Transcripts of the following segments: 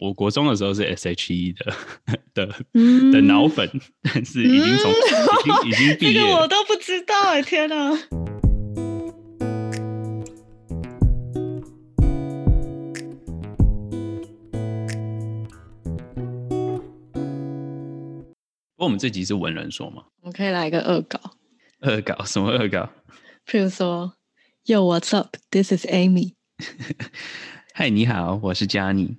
我国中的时候是 S.H.E 的的的脑粉，但是已经从已经已经毕业，这个我都不知道哎，天哪！不过我们这集是文人说嘛，我们可以来一个恶搞，恶搞什么恶搞？譬如说，Yo what's up? This is Amy. 嗨，你好，我是 Johnny。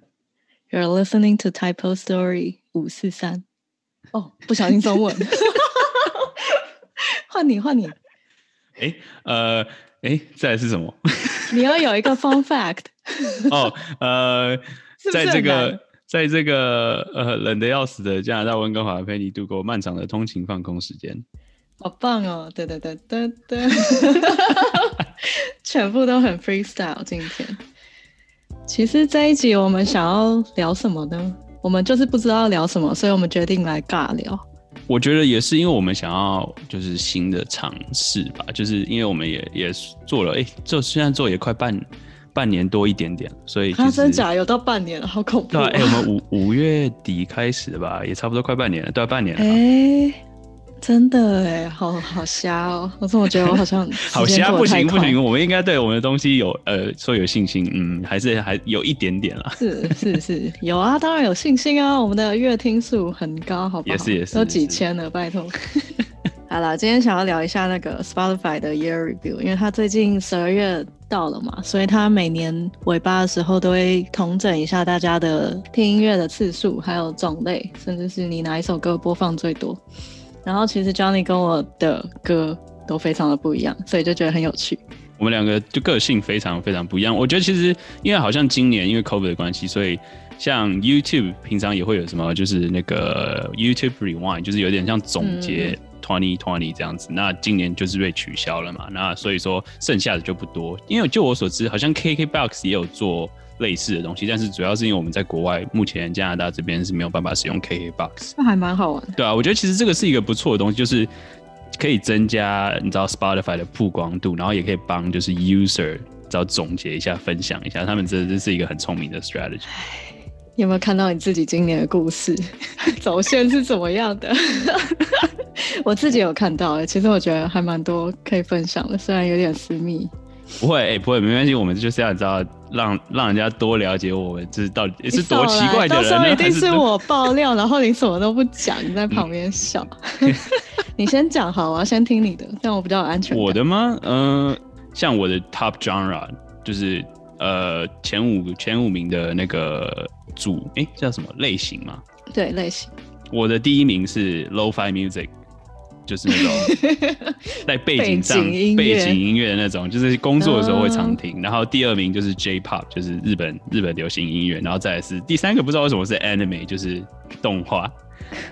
You're listening to Typo Story 五四三。哦，不小心中文，换 你换你。哎，呃，哎，再来是什么？你要有一个 fun fact。哦，呃，在这个。在这个呃冷的要死的加拿大温哥华，陪你度过漫长的通勤放空时间，好棒哦！对对对对对，全部都很 freestyle。今天其实这一集我们想要聊什么呢？我们就是不知道聊什么，所以我们决定来尬聊。我觉得也是，因为我们想要就是新的尝试吧，就是因为我们也也做了，哎，做现在做也快半。半年多一点点，所以他真假有到半年了，好恐怖。对，哎，我们五五月底开始的吧，也差不多快半年了，对，半年了。哎，真的哎，好好瞎哦！我怎么觉得我好像 好瞎？不行不行，我们应该对我们的东西有呃说有信心，嗯，还是还有一点点啦。是是是，有啊，当然有信心啊，我们的月听数很高，好不好？也是也是，都几千了，拜托。好了，今天想要聊一下那个 Spotify 的 Year Review，因为它最近十二月到了嘛，所以他每年尾巴的时候都会统整一下大家的听音乐的次数，还有种类，甚至是你哪一首歌播放最多。然后其实 Johnny 跟我的歌都非常的不一样，所以就觉得很有趣。我们两个就个性非常非常不一样。我觉得其实因为好像今年因为 COVID 的关系，所以像 YouTube 平常也会有什么，就是那个 YouTube Rewind，就是有点像总结。Twenty twenty 这样子，那今年就是被取消了嘛？那所以说剩下的就不多，因为就我所知，好像 KKBOX 也有做类似的东西，但是主要是因为我们在国外，目前加拿大这边是没有办法使用 KKBOX。那还蛮好玩。对啊，我觉得其实这个是一个不错的东西，就是可以增加你知道 Spotify 的曝光度，然后也可以帮就是 user 知道总结一下、分享一下，他们这这是一个很聪明的 strategy。有没有看到你自己今年的故事 走线是怎么样的？我自己有看到，其实我觉得还蛮多可以分享的，虽然有点私密。不会，哎，不会，没关系。我们就是要知道，让让人家多了解我们，这是到底是多奇怪的人。到时候一定是我爆料，然后你什么都不讲，你在旁边笑。你先讲好，我要先听你的，这样我比较有安全感。我的吗？嗯，像我的 top genre 就是呃前五前五名的那个主，哎，叫什么类型嘛？对，类型。我的第一名是 low-fi music。就是那种 在背景上背景音乐的那种，就是工作的时候会常听。然后第二名就是 J-pop，就是日本日本流行音乐。然后再是第三个，不知道为什么是 anime，就是动画。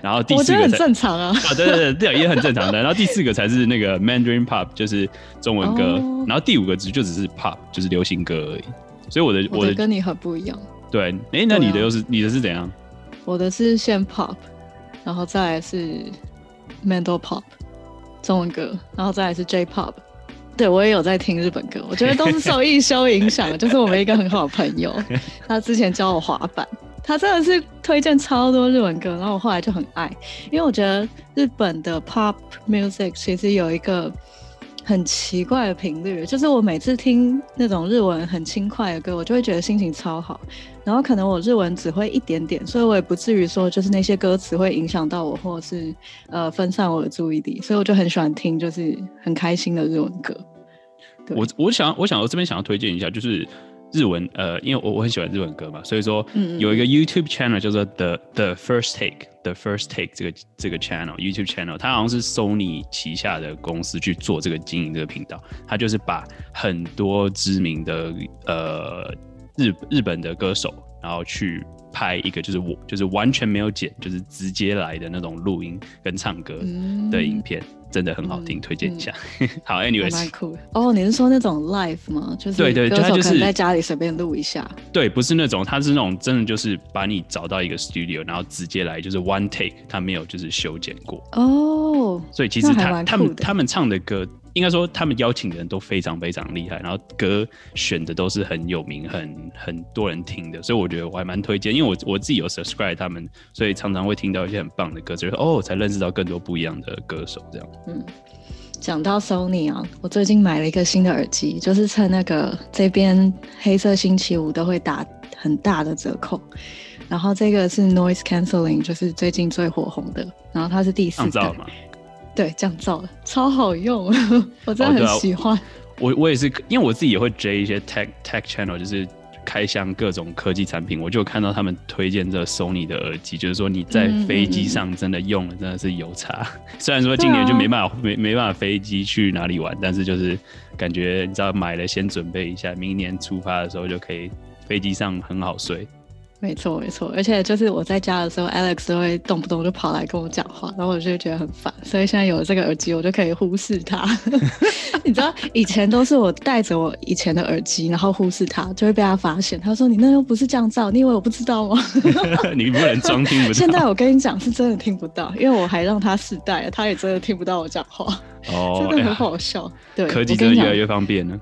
然后第四个很正常啊，啊对对对，这也很正常的。然后第四个才是那个 Mandarin pop，就是中文歌。然后第五个只就只是 pop，就是流行歌而已。所以我的我的跟你很不一样。对，哎，那你的又是你的是怎样？我的是先 pop，然后再来是。Mental Pop，中文歌，然后再来是 J Pop，对我也有在听日本歌，我觉得都是受艺修影响。就是我们一个很好的朋友，他之前教我滑板，他真的是推荐超多日文歌，然后我后来就很爱，因为我觉得日本的 Pop Music 其实有一个。很奇怪的频率，就是我每次听那种日文很轻快的歌，我就会觉得心情超好。然后可能我日文只会一点点，所以我也不至于说就是那些歌词会影响到我，或者是呃分散我的注意力。所以我就很喜欢听就是很开心的日文歌。我我想我想我这边想要推荐一下，就是。日文，呃，因为我我很喜欢日文歌嘛，所以说有一个 YouTube channel 叫做 The The First Take，The First Take 这个这个 channel YouTube channel，它好像是 Sony 旗下的公司去做这个经营这个频道，它就是把很多知名的呃日日本的歌手，然后去拍一个就是我就是完全没有剪，就是直接来的那种录音跟唱歌的影片。真的很好听，推荐一下。好，anyways，蛮酷的。哦，你是说那种 live 吗？就是对对，他就是在家里随便录一下。对，不是那种，他是那种真的就是把你找到一个 studio，然后直接来，就是 one take，他没有就是修剪过。哦，所以其实他他们他们唱的歌应该说他们邀请的人都非常非常厉害，然后歌选的都是很有名、很很多人听的，所以我觉得我还蛮推荐，因为我我自己有 subscribe 他们，所以常常会听到一些很棒的歌，就是哦，才认识到更多不一样的歌手这样。嗯。讲到 Sony 啊，我最近买了一个新的耳机，就是趁那个这边黑色星期五都会打很大的折扣。然后这个是 Noise Cancelling，就是最近最火红的。然后它是第四代，对，降噪的，超好用，我真的很喜欢。我我也是，因为我自己也会追一些 tech tech channel，就是。开箱各种科技产品，我就看到他们推荐这 Sony 的耳机，就是说你在飞机上真的用了，真的是有差。虽然说今年就没办法没没办法飞机去哪里玩，但是就是感觉你知道买了先准备一下，明年出发的时候就可以飞机上很好睡。没错，没错，而且就是我在家的时候，Alex 都会动不动就跑来跟我讲话，然后我就觉得很烦，所以现在有了这个耳机，我就可以忽视他。你知道，以前都是我戴着我以前的耳机，然后忽视他，就会被他发现。他说：“你那又不是降噪，你以为我不知道吗？” 你不能装听不到。现在我跟你讲，是真的听不到，因为我还让他试戴，他也真的听不到我讲话。哦，真的很好笑。对，科技真的越来越方便了。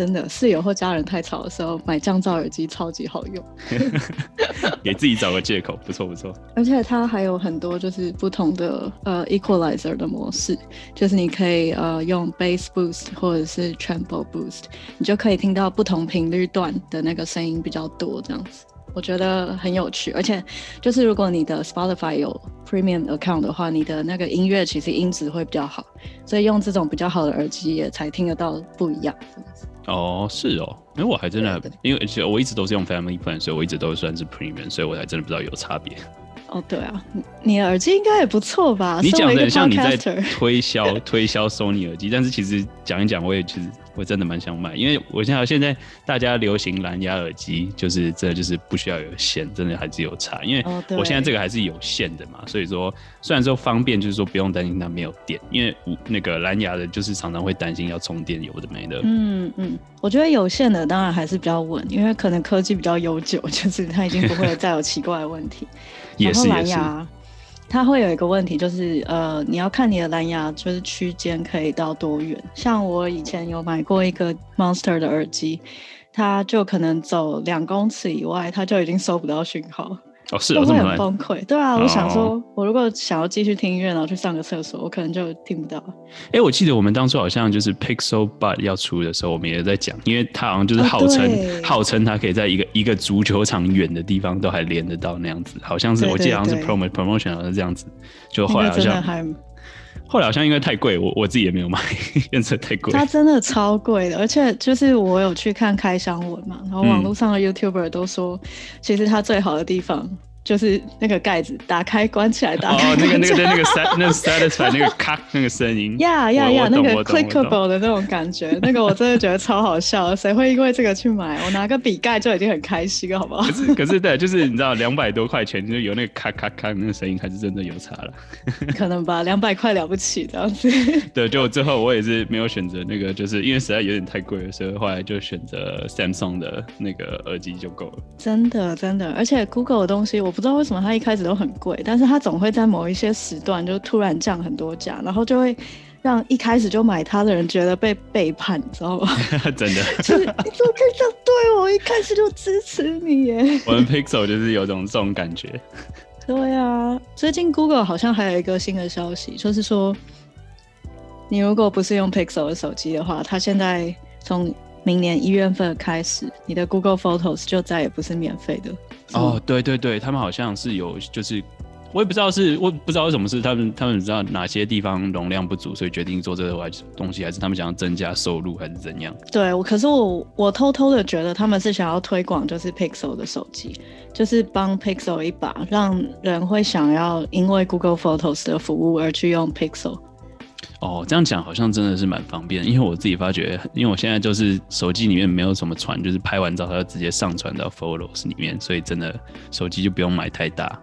真的，室友或家人太吵的时候，买降噪耳机超级好用，给自己找个借口，不错不错。而且它还有很多就是不同的呃 equalizer 的模式，就是你可以呃用 bass boost 或者是 treble boost，你就可以听到不同频率段的那个声音比较多，这样子，我觉得很有趣。而且就是如果你的 Spotify 有 premium account 的话，你的那个音乐其实音质会比较好，所以用这种比较好的耳机也才听得到不一样，这样子。哦，是哦，因为我还真的，因为其实我一直都是用 Family Plan，所以我一直都算是 Premium，所以我还真的不知道有差别。哦，对啊，你的耳机应该也不错吧？你讲的像你在 推销推销 Sony 耳机，但是其实讲一讲，我也其实。我真的蛮想买，因为我现在现在大家流行蓝牙耳机，就是真的就是不需要有线，真的还是有差。因为我现在这个还是有线的嘛，所以说虽然说方便，就是说不用担心它没有电，因为那个蓝牙的，就是常常会担心要充电，有的没的。嗯嗯，我觉得有线的当然还是比较稳，因为可能科技比较悠久，就是它已经不会再有奇怪的问题。也是蓝牙。它会有一个问题，就是呃，你要看你的蓝牙就是区间可以到多远。像我以前有买过一个 Monster 的耳机，它就可能走两公尺以外，它就已经收不到讯号。哦，是会很崩溃。对啊，我想说，我如果想要继续听音乐，然后去上个厕所，我可能就听不到。哎，我记得我们当初好像就是 Pixel Bud 要出的时候，我们也在讲，因为它好像就是号称号称它可以在一个一个足球场远的地方都还连得到那样子，好像是我记得好像是 promo promotion 好像是这样子，就后来好像后来好像因为太贵，我我自己也没有买，颜色太贵。它真的超贵的，而且就是我有去看开箱文嘛，然后网络上的 YouTuber 都说，其实它最好的地方。就是那个盖子打开关起来，打开哦，那个那个那个 那个 satisfy 那个咔那个声音，呀呀呀，那个 clickable 的那种感觉，那个我真的觉得超好笑。谁会因为这个去买？我拿个笔盖就已经很开心，好不好？可是可是对，就是你知道，两百多块钱就有那个咔咔咔那个声音，还是真的有差了。可能吧，两百块了不起这样子。对，就最后我也是没有选择那个，就是因为实在有点太贵了，所以后来就选择 Samsung 的那个耳机就够了。真的真的，而且 Google 的东西我。我不知道为什么它一开始都很贵，但是它总会在某一些时段就突然降很多价，然后就会让一开始就买它的人觉得被背叛，你知道吗？真的，就是你怎么可以这样对我？一开始就支持你耶！我们 Pixel 就是有种这种感觉。对啊，最近 Google 好像还有一个新的消息，就是说你如果不是用 Pixel 的手机的话，它现在从明年一月份开始，你的 Google Photos 就再也不是免费的。哦，对对对，他们好像是有，就是我也不知道是，我不知道为什么是他们，他们知道哪些地方容量不足，所以决定做这个东西，还是他们想要增加收入，还是怎样？对，我可是我我偷偷的觉得他们是想要推广，就是 Pixel 的手机，就是帮 Pixel 一把，让人会想要因为 Google Photos 的服务而去用 Pixel。哦，这样讲好像真的是蛮方便，因为我自己发觉，因为我现在就是手机里面没有什么传，就是拍完照它就直接上传到 Photos 里面，所以真的手机就不用买太大。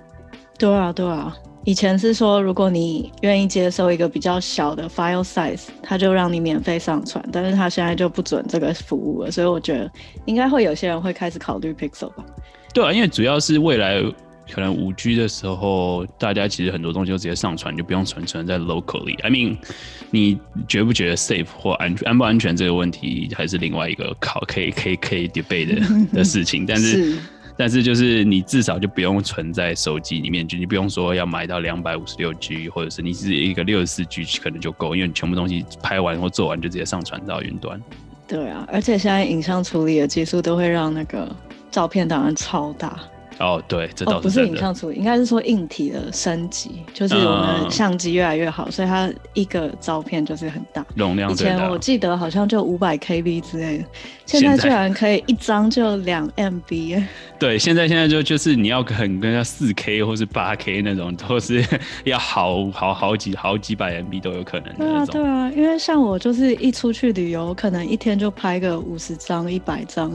对啊，对啊，以前是说如果你愿意接受一个比较小的 file size，它就让你免费上传，但是它现在就不准这个服务了，所以我觉得应该会有些人会开始考虑 Pixel 吧。对啊，因为主要是未来。可能五 G 的时候，大家其实很多东西都直接上传，就不用存存在 locally。I mean，你觉不觉得 safe 或安全安不安全这个问题，还是另外一个考可以可以可以 debate 的的事情。但是 但是就是你至少就不用存在手机里面，就你不用说要买到两百五十六 G，或者是你是一个六十四 G 可能就够，因为你全部东西拍完或做完就直接上传到云端。对啊，而且现在影像处理的技术都会让那个照片档案超大。哦，对，这倒是不是影像处理，应该是说硬体的升级，就是我们相机越来越好，所以它一个照片就是很大，容量。以前我记得好像就五百 KB 之类的，现在居然可以一张就两 MB。对，现在现在就就是你要很跟要四 K 或是八 K 那种，都是要好好好几好几百 MB 都有可能。对啊，对啊，因为像我就是一出去旅游，可能一天就拍个五十张、一百张。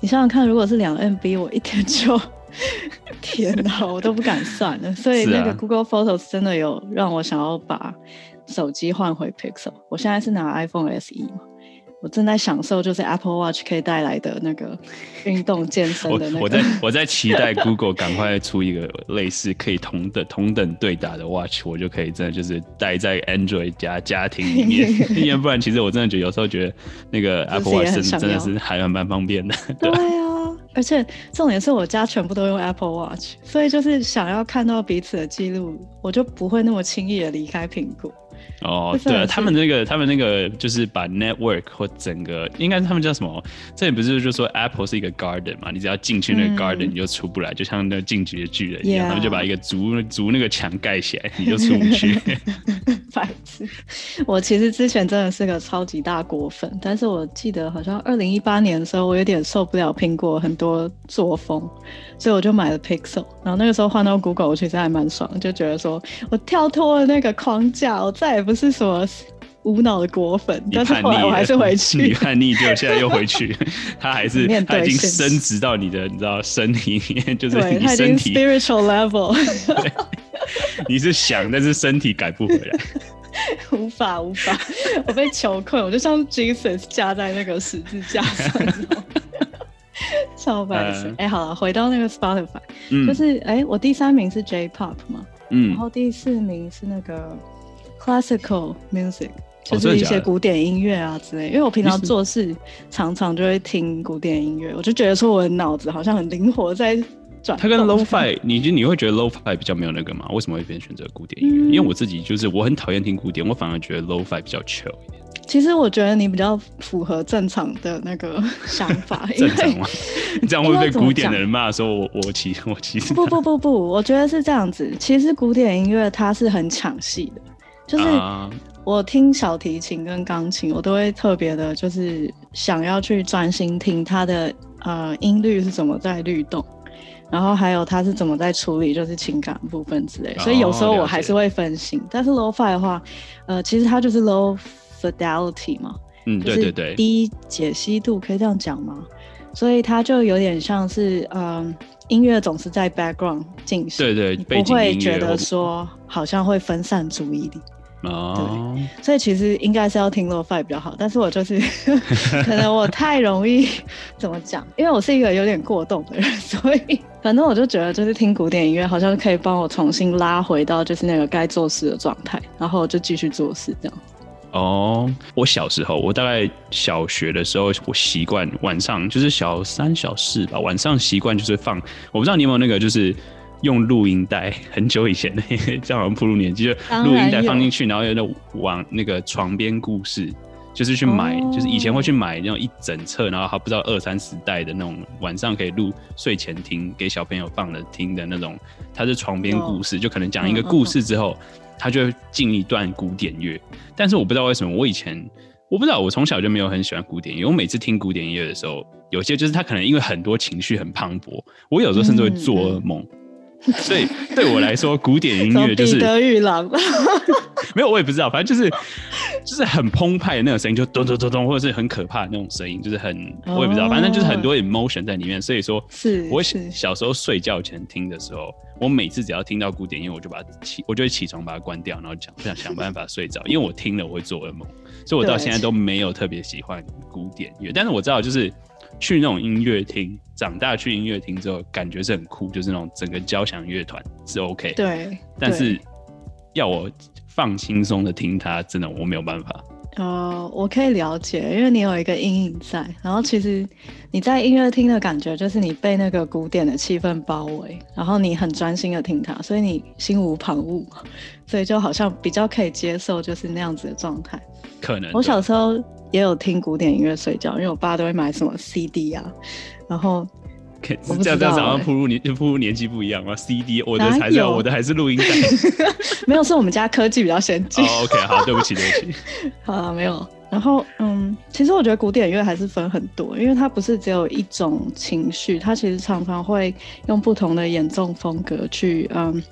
你想想看，如果是两 MB，我一天就。天哪，我都不敢算了。所以那个 Google Photos 真的有让我想要把手机换回 Pixel。我现在是拿 iPhone SE 嘛，我正在享受就是 Apple Watch 可以带来的那个 运动健身的那个。我在我在期待 Google 赶快出一个类似可以同等同等对打的 Watch，我就可以真的就是待在 Android 家家庭里面。因为不然，其实我真的觉得有时候觉得那个 Apple Watch 真的是还蛮方便的。对啊。而且重点是我家全部都用 Apple Watch，所以就是想要看到彼此的记录，我就不会那么轻易的离开苹果。哦，对啊，他们那个，他们那个就是把 network 或整个，应该是他们叫什么？这里不是就说 Apple 是一个 garden 嘛？你只要进去那个 garden，你就出不来，就像那进击的巨人一样，他们就把一个竹竹那个墙盖起来，你就出不去。白痴！我其实之前真的是个超级大果粉，但是我记得好像二零一八年的时候，我有点受不了苹果很多作风，所以我就买了 Pixel。然后那个时候换到 Google，我其实还蛮爽，就觉得说我跳脱了那个框架，我再也不是什么无脑的果粉。但是后来我还是回去，你叛逆就现在又回去，他还是他已经升值到你的你知道身体里面，就是你身体 spiritual level。你是想，但是身体改不回来，无法无法，我被囚困，我就像 Jesus 架在那个十字架上。超白痴！哎，好了，回到那个 Spotify，就是哎，我第三名是 J-Pop 嘛，嗯，然后第四名是那个 Classical Music，就是一些古典音乐啊之类。因为我平常做事常常就会听古典音乐，我就觉得说我的脑子好像很灵活，在转。它跟 Lo-Fi，你就你会觉得 Lo-Fi 比较没有那个吗？为什么会偏选择古典音乐？因为我自己就是我很讨厌听古典，我反而觉得 Lo-Fi 比较 chill 一点。其实我觉得你比较符合正常的那个想法，正常吗？你这样会被古典的人骂说我 我其我其实不不不不，我觉得是这样子。其实古典音乐它是很抢戏的，就是我听小提琴跟钢琴，我都会特别的，就是想要去专心听它的呃音律是怎么在律动，然后还有它是怎么在处理就是情感部分之类。所以有时候我还是会分心。但是 low fi 的话，呃，其实它就是 low。Fidelity 嘛，嗯，对对对，低解析度可以这样讲吗？所以它就有点像是，嗯，音乐总是在 background 进行，对对，不会觉得说好像会分散注意力。哦，所以其实应该是要听 lofi 比较好，但是我就是 可能我太容易怎么讲，因为我是一个有点过动的人，所以反正我就觉得就是听古典音乐好像可以帮我重新拉回到就是那个该做事的状态，然后就继续做事这样。哦，我小时候，我大概小学的时候，我习惯晚上就是小三、小四吧，晚上习惯就是放。我不知道你有没有那个，就是用录音带，很久以前的，这样好像步入年纪，就录音带放进去，然后有那往那个床边故事，就是去买，就是以前会去买那种一整册，然后还不知道二三十代的那种，晚上可以录睡前听，给小朋友放的听的那种。它是床边故事，就可能讲一个故事之后。他就会进一段古典乐，但是我不知道为什么，我以前我不知道，我从小就没有很喜欢古典音乐。我每次听古典乐的时候，有些就是他可能因为很多情绪很磅礴，我有时候甚至会做噩梦。所以对我来说，古典音乐就是。没有，我也不知道，反正就是就是很澎湃的那种声音，就咚咚咚咚，或者是很可怕的那种声音，就是很我也不知道，反正就是很多 emotion 在里面。所以说，是我小时候睡觉前听的时候，我每次只要听到古典音乐，我就把起，我就会起床把它关掉，然后想想想办法睡着，因为我听了我会做噩梦。所以我到现在都没有特别喜欢古典乐，但是我知道就是去那种音乐厅，长大去音乐厅之后，感觉是很酷，就是那种整个交响乐团是 OK。对，但是要我放轻松的听它，真的我没有办法。呃，我可以了解，因为你有一个阴影在，然后其实你在音乐厅的感觉就是你被那个古典的气氛包围，然后你很专心的听它，所以你心无旁骛，所以就好像比较可以接受就是那样子的状态。可能我小时候也有听古典音乐睡觉，因为我爸都会买什么 CD 啊，然后。这样这样好像铺入年铺入年纪不一样吗？CD 我的才是我的还是录音带？没有，是我们家科技比较先进。OK，好，对不起，对不起。好，没有。然后，嗯，其实我觉得古典乐还是分很多，因为它不是只有一种情绪，它其实常常会用不同的演奏风格去，嗯，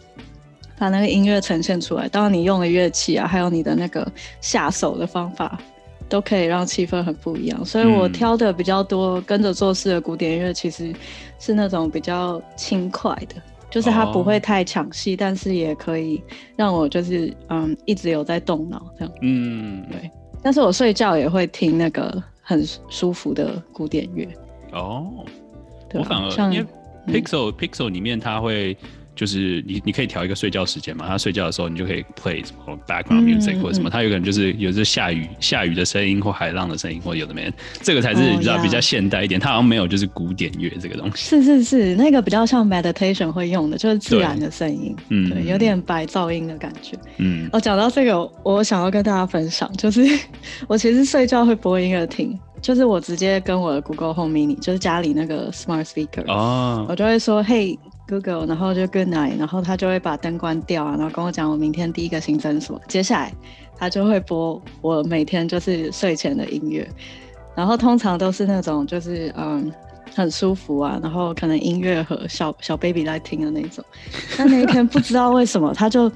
把那个音乐呈现出来。当然，你用的乐器啊，还有你的那个下手的方法。都可以让气氛很不一样，所以我挑的比较多跟着做事的古典乐，其实是那种比较轻快的，就是它不会太抢戏，但是也可以让我就是嗯一直有在动脑这样。嗯，对。但是我睡觉也会听那个很舒服的古典乐。哦，我反而像 Pixel Pixel 里面它会。就是你，你可以调一个睡觉时间嘛。他睡觉的时候，你就可以 play 什么 background music 或者什么。他有可能就是有这下雨、下雨的声音或海浪的声音，或有的没。这个才是你知道比较现代一点。它好像没有就是古典乐这个东西。是是是，那个比较像 meditation 会用的，就是自然的声音。嗯，对，有点白噪音的感觉。嗯，哦，讲到这个，我想要跟大家分享，就是 我其实睡觉会播音乐听，就是我直接跟我的 Google Home Mini，就是家里那个 smart speaker，哦，我就会说，嘿。Google，然后就 Good night，然后他就会把灯关掉啊，然后跟我讲我明天第一个行程什么。接下来他就会播我每天就是睡前的音乐，然后通常都是那种就是嗯很舒服啊，然后可能音乐和小小 baby 在听的那种。但那一天不知道为什么他就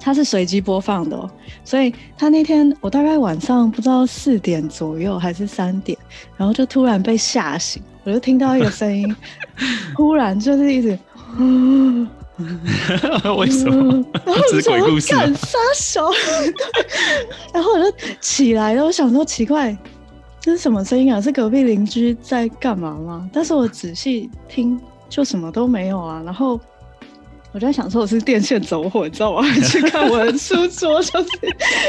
他是随机播放的，哦，所以他那天我大概晚上不知道四点左右还是三点，然后就突然被吓醒。我就听到一个声音，忽然就是一直，为什么？然后我鬼故事，杀手，然后我就起来了，我想说奇怪，这是什么声音啊？是隔壁邻居在干嘛吗？但是我仔细听，就什么都没有啊。然后。我在想说我是电线走火，你知道吗？去看我的书桌，就是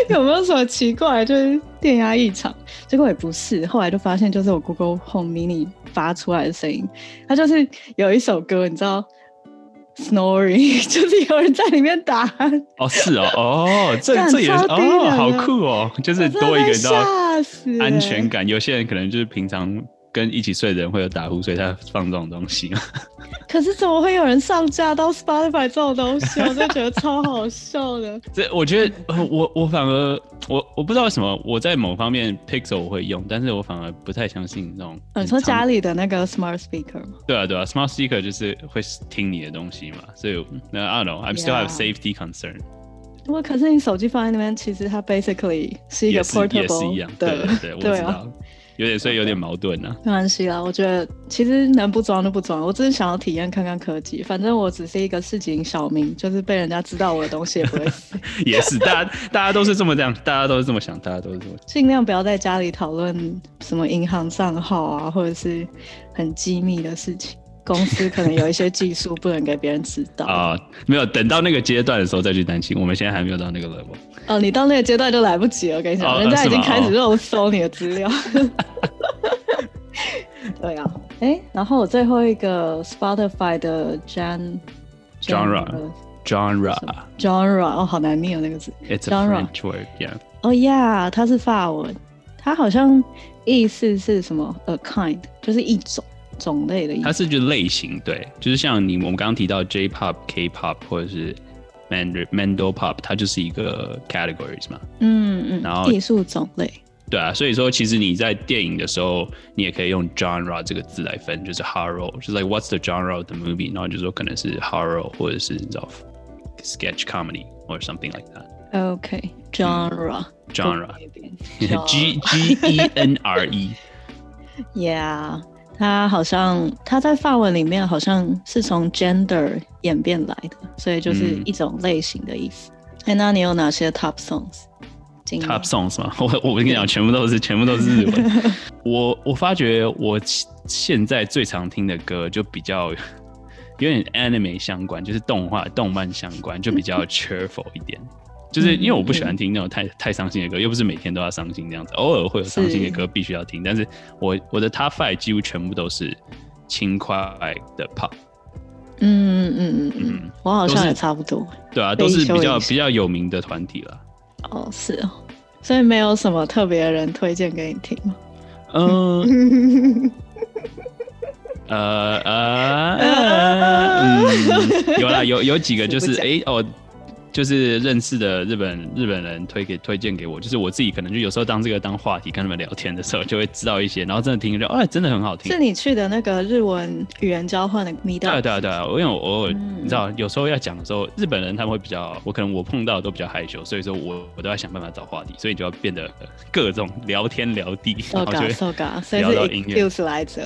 有没有什么奇怪，就是电压异常。结果也不是，后来就发现就是我 Google Home Mini 发出来的声音，它就是有一首歌，你知道，Snoring，就是有人在里面打。哦，是哦，哦，这这也是哦，好酷哦，就是多一个你知道安全感。有些人可能就是平常。跟一起睡的人会有打呼，所以他放这种东西。可是怎么会有人上架到 Spotify 这种东西？我就觉得超好笑的。这我觉得，我我反而我我不知道为什么我在某方面 Pixel 我会用，但是我反而不太相信这种。你说家里的那个 Smart Speaker 吗？对啊对啊，Smart Speaker 就是会听你的东西嘛，所以那 I don't know，I still have safety concern。不过可是你手机放在那边，其实它 basically 是一个 portable，也是一样。对对，我知道。有点所以有点矛盾呢。没关系啦，我觉得其实能不装就不装。我只是想要体验看看科技，反正我只是一个市井小民，就是被人家知道我的东西也不会死。也是，大家大家都是这么这样，大家都是这么想，大家都是这么。尽量不要在家里讨论什么银行账号啊，或者是很机密的事情。公司可能有一些技术不能给别人知道啊。没有，等到那个阶段的时候再去担心。我们现在还没有到那个 level。哦，你到那个阶段就来不及了。我跟你讲，人家已经开始肉搜你的资料。对啊，哎，然后我最后一个 Spotify 的 Jan genre genre genre 哦，好难念哦那个字。It's a French word, yeah. 哦，Yeah，它是法文，它好像意思是什么？A kind，就是一种种类的意思。它是就类型，对，就是像你我们刚刚提到 J-pop、K-pop 或者是 Mand Mando Pop，它就是一个 categories 嘛。嗯嗯，然后艺术种类。对啊，所以说其实你在电影的时候，你也可以用 genre 这个字来分，就是 horror，就是 like what's the genre of the movie，然后就说可能是 horror 或者是你知道 sketch comedy or something like that。OK，genre。genre，G G E N R E。Yeah， 它好像它在法文里面好像是从 gender 演变来的，所以就是一种类型的意思。哎，那你有哪些 top songs？Top songs 吗，我我跟你讲，全部都是全部都是日文。我我发觉我现在最常听的歌就比较有点 anime 相关，就是动画动漫相关，就比较 cheerful 一点。就是因为我不喜欢听那种太太伤心的歌，又不是每天都要伤心这样子，偶尔会有伤心的歌必须要听。但是我我的 Top Five 几乎全部都是轻快的 pop。嗯嗯嗯嗯，我好像也差不多。对啊，都是比较比较有名的团体了。哦，是哦，所以没有什么特别的人推荐给你听吗？嗯，呃呃，嗯，有啦，有有几个就是哎哦。就是认识的日本日本人推给推荐给我，就是我自己可能就有时候当这个当话题跟他们聊天的时候，就会知道一些，然后真的听就哎真的很好听。是你去的那个日文语言交换的迷道？对对对，因为我偶尔你知道有时候要讲的时候，日本人他们会比较，我可能我碰到都比较害羞，所以说我我都要想办法找话题，所以就要变得各种聊天聊地，然后就聊到音乐来着，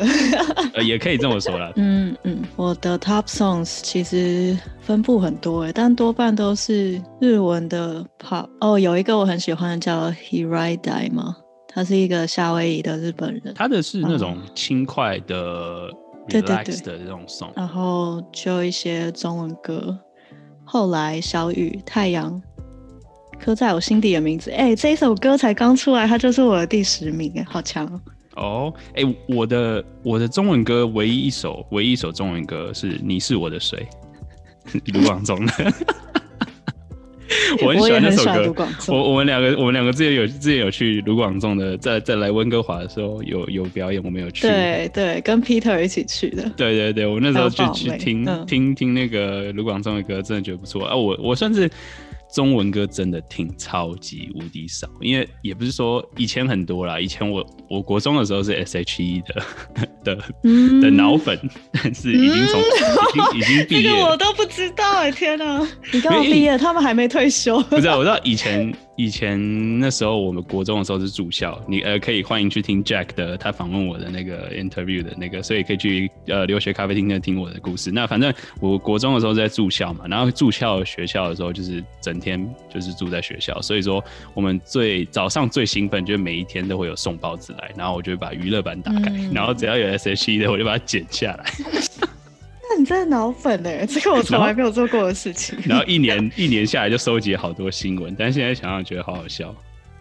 呃也可以这么说啦。嗯嗯，我的 top songs 其实分布很多哎，但多半都是。是日文的 pop 哦，有一个我很喜欢叫 Hirai 吗？他是一个夏威夷的日本人，他的是那种轻快的 relax 的这种 song，然后就一些中文歌。后来小雨太阳刻在我心底的名字，哎，这一首歌才刚出来，它就是我的第十名，哎，好强哦！哎，我的我的中文歌唯一一首唯一一首中文歌是你是我的谁，卢广仲的。我很喜欢那首歌。我我们两个我们两个之前有之前有去卢广仲的，在在来温哥华的时候有有表演，我们有去。对对，跟 Peter 一起去的。对对对，我那时候就去听听听那个卢广仲的歌，真的觉得不错啊。我我算是。中文歌真的听超级无敌少，因为也不是说以前很多啦，以前我我国中的时候是 S H E 的 的的脑粉，但是已经从已经已经毕业，这个我都不知道哎，天哪！你刚毕业，他们还没退休。不知道，我知道以前。以前那时候我们国中的时候是住校，你呃可以欢迎去听 Jack 的他访问我的那个 interview 的那个，所以可以去呃留学咖啡厅那听我的故事。那反正我国中的时候在住校嘛，然后住校学校的时候就是整天就是住在学校，所以说我们最早上最兴奋就是每一天都会有送包子来，然后我就把娱乐版打开，然后只要有 S H E 的我就把它剪下来。你真的脑粉呢？这个我从来没有做过的事情。然后一年一年下来就收集好多新闻，但是现在想想觉得好好笑。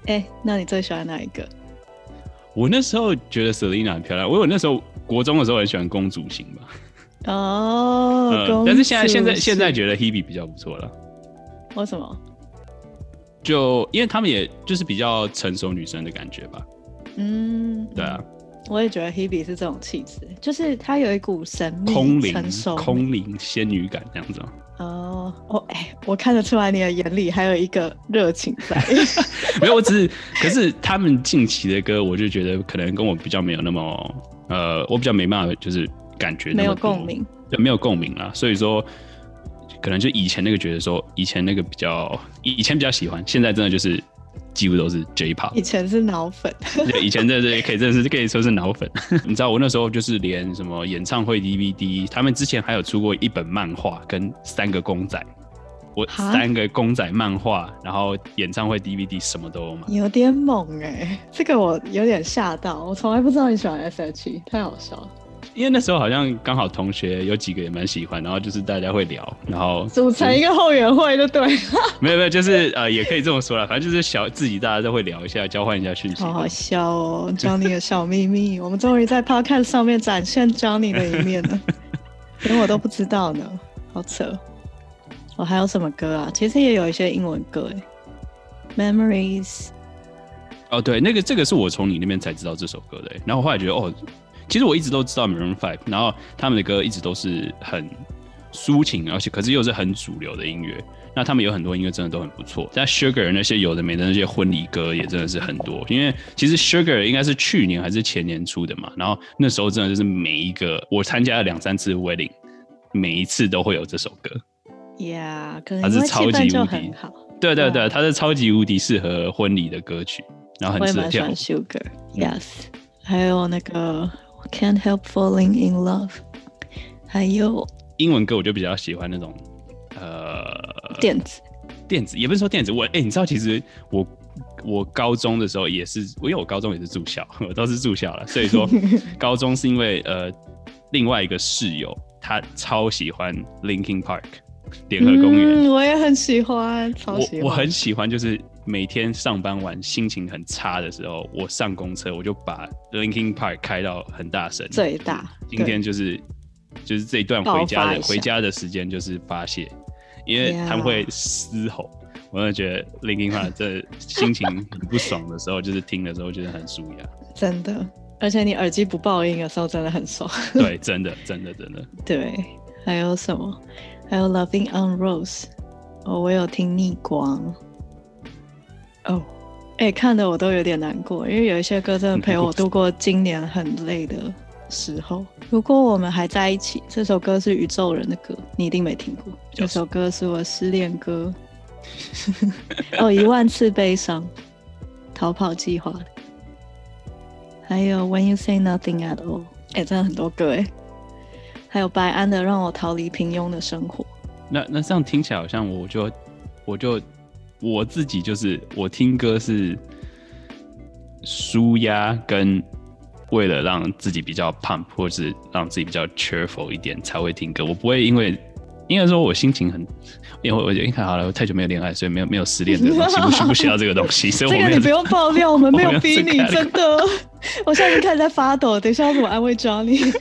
哎，那你最喜欢哪一个？我那时候觉得 Selina 很漂亮，我我那时候国中的时候很喜欢公主型吧。哦，但是现在现在现在觉得 Hebe 比较不错了。为什么？就因为他们也就是比较成熟女生的感觉吧。嗯，对啊。我也觉得 Hebe 是这种气质，就是她有一股神秘、成熟、空灵、仙女感这样子。哦，哦，哎，我看得出来你的眼里还有一个热情在。没有，我只是，可是他们近期的歌，我就觉得可能跟我比较没有那么，呃，我比较没办法，就是感觉没有共鸣，对，没有共鸣啦。所以说，可能就以前那个觉得说，以前那个比较，以前比较喜欢，现在真的就是。几乎都是 J-pop，以前是脑粉，对，以前真的 可以真的是可以说是脑粉。你知道我那时候就是连什么演唱会 DVD，他们之前还有出过一本漫画跟三个公仔，我三个公仔漫画，然后演唱会 DVD 什么都有买，有点猛哎，这个我有点吓到，我从来不知道你喜欢 S.H.E，太好笑了。因为那时候好像刚好同学有几个也蛮喜欢，然后就是大家会聊，然后组成一个后援会就对。没有没有，就是呃，也可以这么说了，反正就是小自己大家都会聊一下，交换一下讯息。好好笑哦，Johnny 的小秘密，我们终于在 Podcast 上面展现 Johnny 的一面了，连我都不知道呢，好扯。我还有什么歌啊？其实也有一些英文歌哎，Memories。哦，对，那个这个是我从你那边才知道这首歌的，然后我后来觉得哦。其实我一直都知道 Maroon Five，然后他们的歌一直都是很抒情，而且可是又是很主流的音乐。那他们有很多音乐真的都很不错。但 Sugar 那些有的没的那些婚礼歌也真的是很多。因为其实 Sugar 应该是去年还是前年出的嘛，然后那时候真的就是每一个我参加了两三次 wedding，每一次都会有这首歌。Yeah，可能它是超级无敌好。对对对，它是超级无敌适合婚礼的歌曲，然后很适合跳。Sugar，Yes，还有那个。Can't help falling in love，还有英文歌，我就比较喜欢那种呃电子。电子，也不是说电子，我哎，你知道其实我我高中的时候也是，因为我高中也是住校，我都是住校了，所以说 高中是因为呃另外一个室友他超喜欢 Linkin Park 联合公园，我也很喜欢，超喜欢，我很喜欢，就是每天上班完心情很差的时候，我上公车我就把 Linkin Park 开到很大声，最大，今天就是就是这一段回家的回家的时间就是发泄，因为他们会嘶吼。我真的觉得 Linkin Park 这心情很不爽的时候，就是听的时候觉得很舒压。真的，而且你耳机不爆音的时候，真的很爽。对，真的，真的，真的。对，还有什么？还有 Loving on Rose。哦，我有听逆光。哦，哎，看的我都有点难过，因为有一些歌真的陪我度过今年很累的时候。如果我们还在一起，这首歌是宇宙人的歌，你一定没听过。这首歌是我失恋歌。哦，一万次悲伤，逃跑计划的，还有 When You Say Nothing at All，哎，真的很多歌哎，还有白安的让我逃离平庸的生活。那那这样听起来好像我就我就我自己就是我听歌是舒压跟为了让自己比较 pump 或是让自己比较 cheerful 一点才会听歌，我不会因为。应该说，我心情很，因为我你看好了，我太久没有恋爱，所以没有没有失恋这个东西，不需不需要这个东西，所以这个你不用爆料，我们没有逼你，真的。我现在已经开始在发抖，等一下要怎么安慰 Johnny？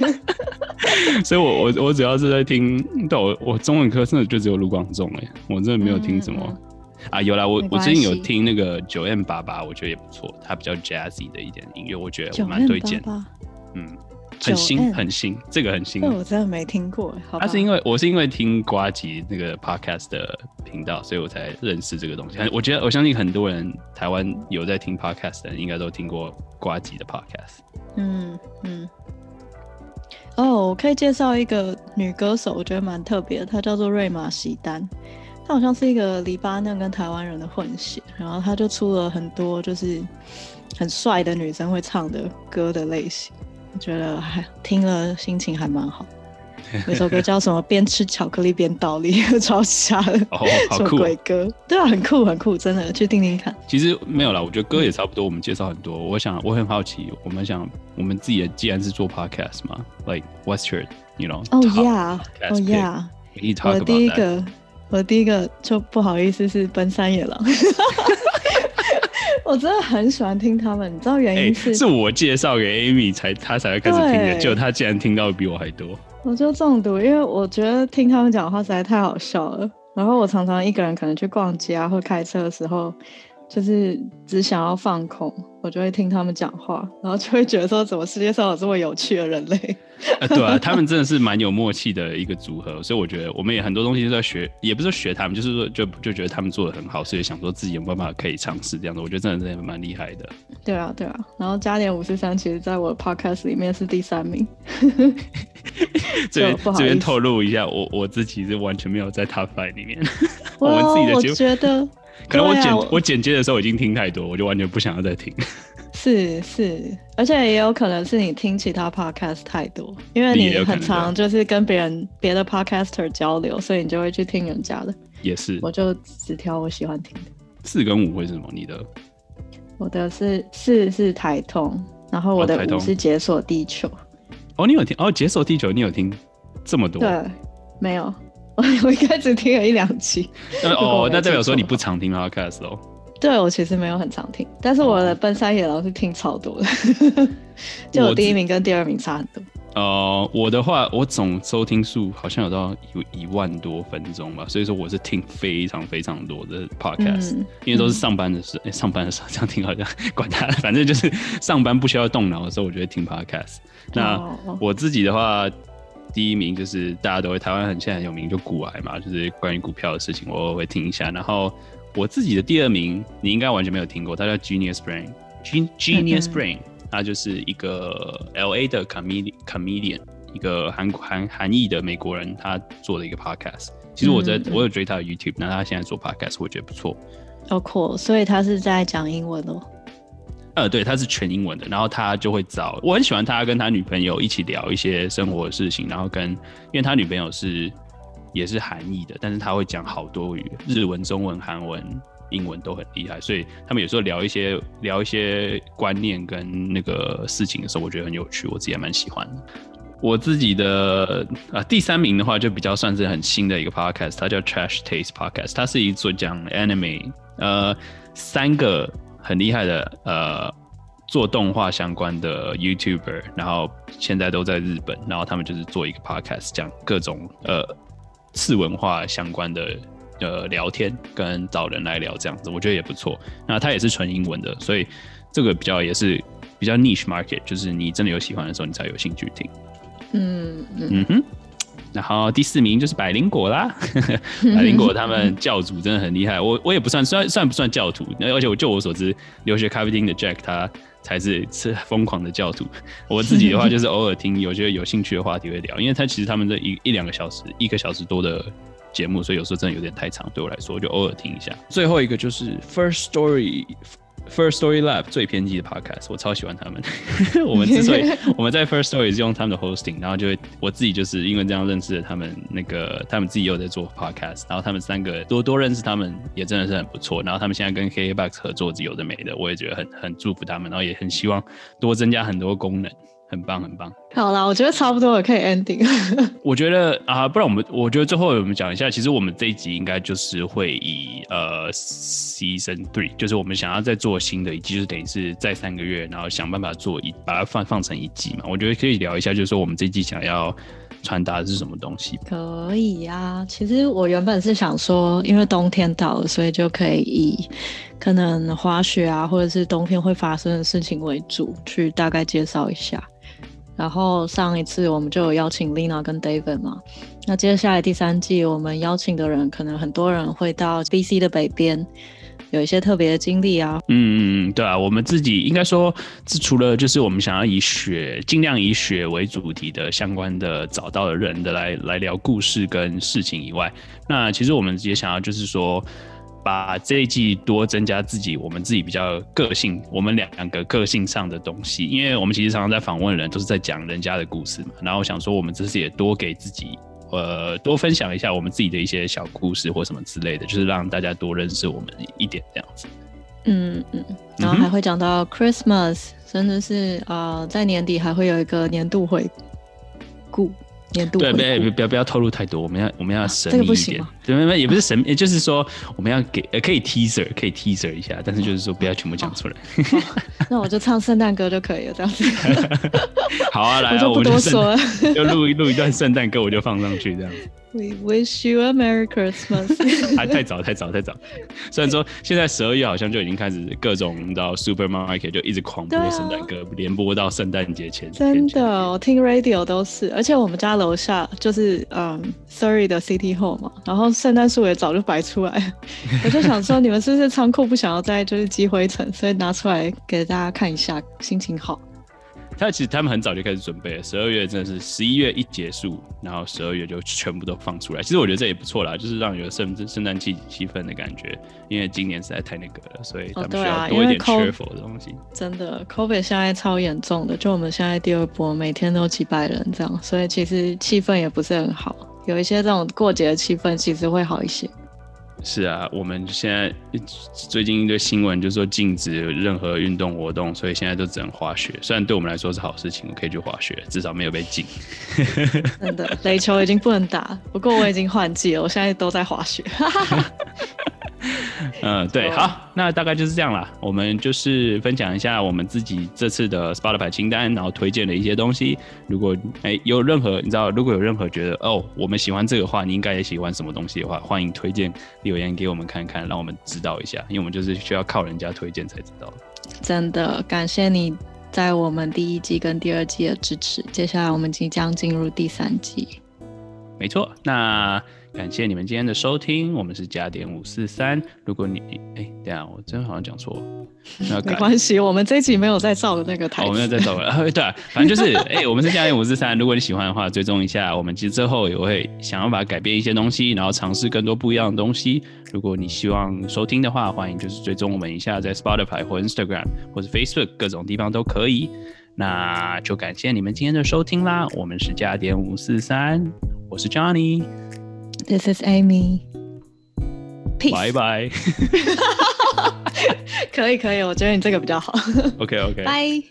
所以我我我主要是在听，但我我中文课真的就只有卢广仲哎，我真的没有听什么啊，有啦，我我最近有听那个九 M 八八，我觉得也不错，它比较 jazzy 的一点音乐，我觉得我蛮推荐，嗯。很新，很新，这个很新。我真的没听过。他是因为我是因为听瓜吉那个 podcast 的频道，所以我才认识这个东西。我觉得我相信很多人台湾有在听 podcast 的人，应该都听过瓜吉的 podcast。嗯嗯。哦，我可以介绍一个女歌手，我觉得蛮特别的，她叫做瑞玛席丹。她好像是一个黎巴嫩跟台湾人的混血，然后他就出了很多就是很帅的女生会唱的歌的类型。我觉得还听了心情还蛮好。那首歌叫什么？边吃巧克力边倒立，超瞎的，哦，好酷！鬼歌，对啊，很酷很酷，真的去听听看。其实没有啦，我觉得歌也差不多。我们介绍很多，我想我很好奇，我们想我们自己的既然是做 podcast 嘛，like what's your，you know？Oh yeah，Oh yeah。我第一个，我第一个就不好意思是奔山野狼。我真的很喜欢听他们，你知道原因是是我介绍给 Amy 才，他才会开始听的，结果他竟然听到比我还多。我就中毒，因为我觉得听他们讲话实在太好笑了。然后我常常一个人可能去逛街啊，或开车的时候。就是只想要放空，我就会听他们讲话，然后就会觉得说，怎么世界上有这么有趣的人类？啊，对啊，他们真的是蛮有默契的一个组合，所以我觉得我们也很多东西都在学，也不是学他们，就是说就就觉得他们做的很好，所以想说自己有办法可以尝试这样子。我觉得真的是蛮厉害的。对啊，对啊。然后加点五十三，其实在我的 podcast 里面是第三名。这边这边透露一下，我我自己是完全没有在 top five 里面。我们自己的我觉得。可能我剪我剪接的时候已经听太多，我就完全不想要再听。是是，而且也有可能是你听其他 podcast 太多，因为你很常就是跟别人别的 podcaster 交流，所以你就会去听人家的。也是，我就只挑我喜欢听的。四跟五会是什么？你的？我的是四是台通，然后我的五是解锁地球。哦，你有听？哦，解锁地球，你有听这么多？对，没有。我一开始听了一两期，哦，那代表说你不常听 podcast 哦。对，我其实没有很常听，但是我的奔山野狼是听超多的，就我第一名跟第二名差很多。呃，我的话，我总收听数好像有到有一万多分钟吧，所以说我是听非常非常多的 podcast，因为都是上班的时，上班的时候这样听好像管他，反正就是上班不需要动脑的时候，我就会听 podcast。那我自己的话。第一名就是大家都会台湾很现在很有名，就股癌嘛，就是关于股票的事情，我会听一下。然后我自己的第二名，你应该完全没有听过，他叫 Genius Brain，Gen Genius Brain，他就是一个 L A 的 comedian comedian，一个韩韩韩裔的美国人，他做的一个 podcast。其实我在我有追他的 YouTube，那他现在做 podcast，我觉得不错。哦，cool，所以他是在讲英文哦。呃，对，他是全英文的，然后他就会找我很喜欢他跟他女朋友一起聊一些生活的事情，然后跟因为他女朋友是也是韩裔的，但是他会讲好多语，日文、中文、韩文，英文都很厉害，所以他们有时候聊一些聊一些观念跟那个事情的时候，我觉得很有趣，我自己也蛮喜欢的。我自己的啊第三名的话，就比较算是很新的一个 podcast，它叫 Trash Taste Podcast，它是一座讲 anime，呃，三个很厉害的呃做动画相关的 YouTuber，然后现在都在日本，然后他们就是做一个 podcast，讲各种呃次文化相关的呃聊天，跟找人来聊这样子，我觉得也不错。那它也是纯英文的，所以这个比较也是比较 niche market，就是你真的有喜欢的时候，你才有兴趣听。嗯嗯哼，然后第四名就是百灵果啦，百灵果他们教主真的很厉害，我我也不算算算不算教徒，而且我就我所知，留学咖啡厅的 Jack 他才是是疯狂的教徒，我自己的话就是偶尔听，有些有兴趣的话题会聊，因为他其实他们这一一两个小时，一个小时多的节目，所以有时候真的有点太长，对我来说就偶尔听一下。最后一个就是 First Story。First Story Lab 最偏激的 podcast，我超喜欢他们。我们之所以 我们在 First Story 是用他们的 hosting，然后就会我自己就是因为这样认识了他们，那个他们自己又在做 podcast，然后他们三个多多认识他们也真的是很不错。然后他们现在跟 KKBox 合作有的没的，我也觉得很很祝福他们，然后也很希望多增加很多功能。很棒，很棒。好啦，我觉得差不多了，可以 ending。我觉得啊，不然我们，我觉得最后我们讲一下，其实我们这一集应该就是会以呃 season three，就是我们想要再做新的一季，就是等于是再三个月，然后想办法做一把它放放成一季嘛。我觉得可以聊一下，就是说我们这季想要传达的是什么东西。可以呀，其实我原本是想说，因为冬天到了，所以就可以以可能滑雪啊，或者是冬天会发生的事情为主，去大概介绍一下。然后上一次我们就有邀请 Lina 跟 David 嘛，那接下来第三季我们邀请的人可能很多人会到 BC 的北边，有一些特别的经历啊。嗯嗯嗯，对啊，我们自己应该说，是除了就是我们想要以雪尽量以雪为主题的相关的找到的人的来来聊故事跟事情以外，那其实我们也想要就是说。把这一季多增加自己，我们自己比较个性，我们两个个性上的东西，因为我们其实常常在访问人，都是在讲人家的故事嘛。然后想说，我们这次也多给自己，呃，多分享一下我们自己的一些小故事或什么之类的，就是让大家多认识我们一点这样子。嗯嗯，然后还会讲到 Christmas，甚至是啊，在年底还会有一个年度回顾。年度对，不要不要不要透露太多，我们要我们要神秘一点，对没没也不是神秘，就是说我们要给呃可以 teaser 可以 teaser 一下，但是就是说不要全部讲出来。那我就唱圣诞歌就可以了，这样子。好啊，来，我就不多说了，就录一录一段圣诞歌，我就放上去这样。We wish you a Merry Christmas。还太早，太早，太早。虽然说现在十二月好像就已经开始各种你知道 supermarket 就一直狂播圣诞歌，连播到圣诞节前。真的，我听 radio 都是，而且我们家楼下就是嗯 Surrey 的 City Hall 嘛，然后圣诞树也早就摆出来。我就想说，你们是不是仓库不想要再就是积灰尘，所以拿出来给大家看一下，心情好。他其实他们很早就开始准备了，十二月真的是十一月一结束，然后十二月就全部都放出来。其实我觉得这也不错啦，就是让有圣圣诞气气氛的感觉。因为今年实在太那个了，所以他们需要多一点 cheerful 的东西。真的，COVID 现在超严重的，就我们现在第二波，每天都几百人这样，所以其实气氛也不是很好。有一些这种过节的气氛，其实会好一些。是啊，我们现在最近一堆新闻就是说禁止任何运动活动，所以现在都只能滑雪。虽然对我们来说是好事情，可以去滑雪，至少没有被禁。真的，垒球已经不能打，不过我已经换季了，我现在都在滑雪。嗯，对，好，那大概就是这样啦。我们就是分享一下我们自己这次的 Spotify 清单，然后推荐的一些东西。如果哎有任何你知道，如果有任何觉得哦我们喜欢这个话，你应该也喜欢什么东西的话，欢迎推荐留言给我们看看，让我们知道一下。因为我们就是需要靠人家推荐才知道。真的感谢你在我们第一季跟第二季的支持。接下来我们即将进入第三季。没错，那。感谢你们今天的收听，我们是加点五四三。如果你哎，等下我真好像讲错，没关系，我们这集没有在照那个台，我没有在照。对，反正就是哎，我们是加点五四三。如果你喜欢的话，追踪一下。我们其实之后也会想要把改变一些东西，然后尝试更多不一样的东西。如果你希望收听的话，欢迎就是追踪我们一下，在 Spotify 或 Instagram 或者 Facebook 各种地方都可以。那就感谢你们今天的收听啦。我们是加点五四三，我是 Johnny。This is Amy. Peace，拜拜。可以可以，我觉得你这个比较好。OK OK，拜。